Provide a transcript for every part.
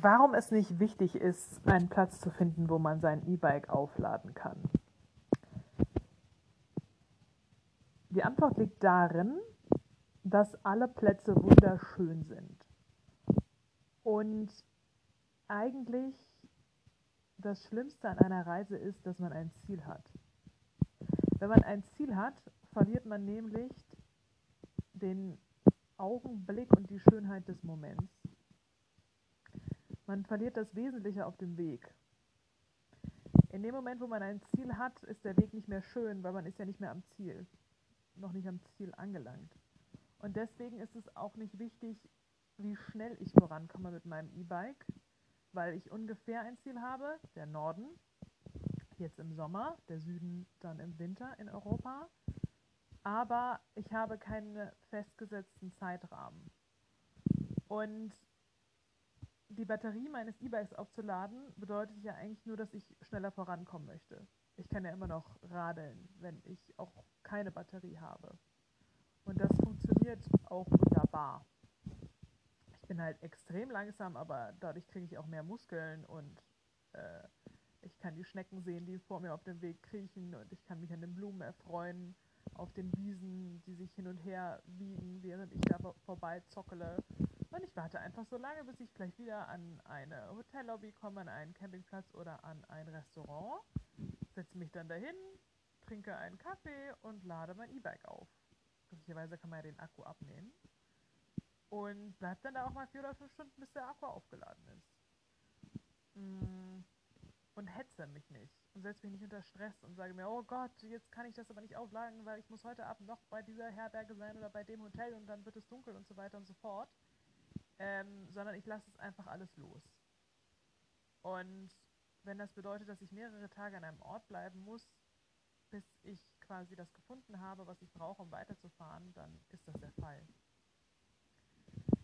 warum es nicht wichtig ist, einen Platz zu finden, wo man sein E-Bike aufladen kann. Die Antwort liegt darin, dass alle Plätze wunderschön sind. Und eigentlich das Schlimmste an einer Reise ist, dass man ein Ziel hat. Wenn man ein Ziel hat, verliert man nämlich den Augenblick und die Schönheit des Moments. Man verliert das Wesentliche auf dem Weg. In dem Moment, wo man ein Ziel hat, ist der Weg nicht mehr schön, weil man ist ja nicht mehr am Ziel, noch nicht am Ziel angelangt. Und deswegen ist es auch nicht wichtig, wie schnell ich vorankomme mit meinem E-Bike, weil ich ungefähr ein Ziel habe, der Norden, jetzt im Sommer, der Süden dann im Winter in Europa. Aber ich habe keinen festgesetzten Zeitrahmen. Und die Batterie meines E-Bikes aufzuladen, bedeutet ja eigentlich nur, dass ich schneller vorankommen möchte. Ich kann ja immer noch radeln, wenn ich auch keine Batterie habe. Und das funktioniert auch wunderbar. Ich bin halt extrem langsam, aber dadurch kriege ich auch mehr Muskeln und äh, ich kann die Schnecken sehen, die vor mir auf dem Weg kriechen und ich kann mich an den Blumen erfreuen, auf den Wiesen, die sich hin und her wiegen, während ich da vorbei zockele. Und ich warte einfach so lange, bis ich gleich wieder an eine Hotellobby komme, an einen Campingplatz oder an ein Restaurant, setze mich dann dahin, trinke einen Kaffee und lade mein E-Bike auf. Glücklicherweise kann man ja den Akku abnehmen. Und bleibt dann da auch mal vier oder fünf Stunden, bis der Akku aufgeladen ist. Mm, und hetze mich nicht. Und setze mich nicht unter Stress und sage mir, oh Gott, jetzt kann ich das aber nicht aufladen, weil ich muss heute Abend noch bei dieser Herberge sein oder bei dem Hotel und dann wird es dunkel und so weiter und so fort. Ähm, sondern ich lasse es einfach alles los. Und wenn das bedeutet, dass ich mehrere Tage an einem Ort bleiben muss, bis ich quasi das gefunden habe, was ich brauche, um weiterzufahren, dann ist das der Fall.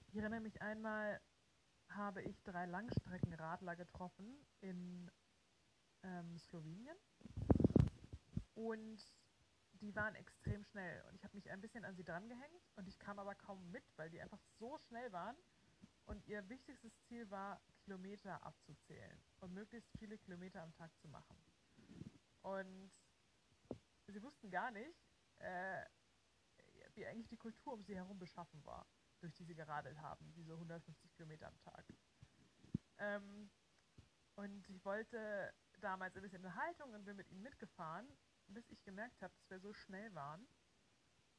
Ich erinnere mich einmal, habe ich drei Langstreckenradler getroffen in ähm, Slowenien und die waren extrem schnell und ich habe mich ein bisschen an sie drangehängt und ich kam aber kaum mit, weil die einfach so schnell waren und ihr wichtigstes Ziel war, Kilometer abzuzählen und möglichst viele Kilometer am Tag zu machen. Und sie wussten gar nicht, äh, wie eigentlich die Kultur um sie herum beschaffen war, durch die sie geradelt haben, diese 150 Kilometer am Tag. Ähm, und ich wollte damals ein bisschen eine Haltung und bin mit ihnen mitgefahren, bis ich gemerkt habe, dass wir so schnell waren,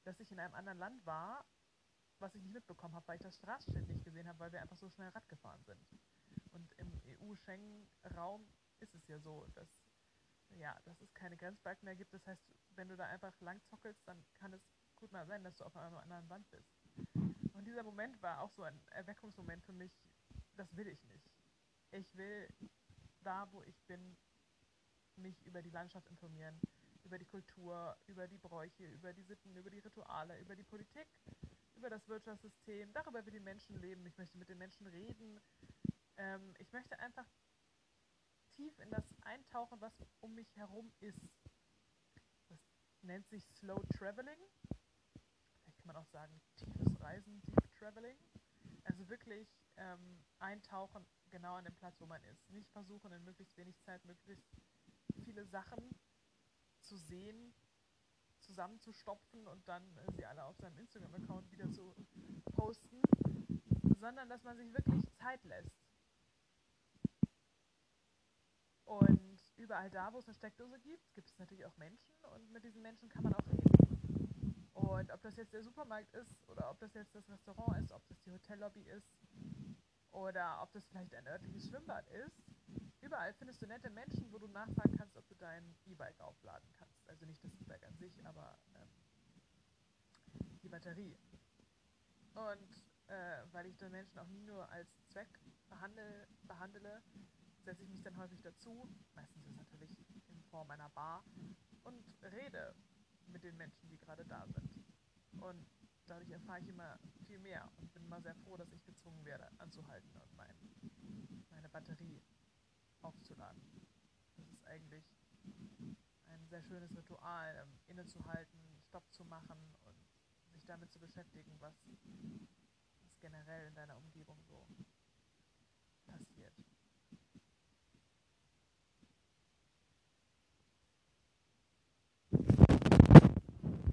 dass ich in einem anderen Land war, was ich nicht mitbekommen habe, weil ich das Straßenschild nicht gesehen habe, weil wir einfach so schnell Rad gefahren sind. Und im EU-Schengen-Raum ist es ja so, dass ja, dass es keine Grenzbalken mehr gibt. Das heißt, wenn du da einfach lang zockelst, dann kann es gut mal sein, dass du auf einer anderen Wand bist. Und dieser Moment war auch so ein Erweckungsmoment für mich, das will ich nicht. Ich will da, wo ich bin, mich über die Landschaft informieren, über die Kultur, über die Bräuche, über die Sitten, über die Rituale, über die Politik, über das Wirtschaftssystem, darüber, wie die Menschen leben. Ich möchte mit den Menschen reden. Ähm, ich möchte einfach tief in das eintauchen, was um mich herum ist. Das nennt sich Slow Traveling. Vielleicht kann man auch sagen, tiefes Reisen, Deep Traveling. Also wirklich ähm, eintauchen genau an dem Platz, wo man ist. Nicht versuchen, in möglichst wenig Zeit möglichst viele Sachen zu sehen, zusammenzustopfen und dann äh, sie alle auf seinem Instagram-Account wieder zu posten, sondern dass man sich wirklich Zeit lässt und überall da, wo es eine Steckdose gibt, gibt es natürlich auch Menschen und mit diesen Menschen kann man auch reden. Und ob das jetzt der Supermarkt ist oder ob das jetzt das Restaurant ist, ob das die Hotellobby ist oder ob das vielleicht ein örtliches Schwimmbad ist, überall findest du nette Menschen, wo du nachfragen kannst, ob du dein E-Bike aufladen kannst. Also nicht das E-Bike an sich, aber ähm, die Batterie. Und äh, weil ich den Menschen auch nie nur als Zweck behandle, behandele, setze ich mich dann häufig dazu, meistens ist es natürlich in Form einer Bar, und rede mit den Menschen, die gerade da sind. Und dadurch erfahre ich immer viel mehr und bin immer sehr froh, dass ich gezwungen werde, anzuhalten und mein, meine Batterie aufzuladen. Das ist eigentlich ein sehr schönes Ritual, ähm, innezuhalten, Stopp zu machen und sich damit zu beschäftigen, was ist generell in deiner Umgebung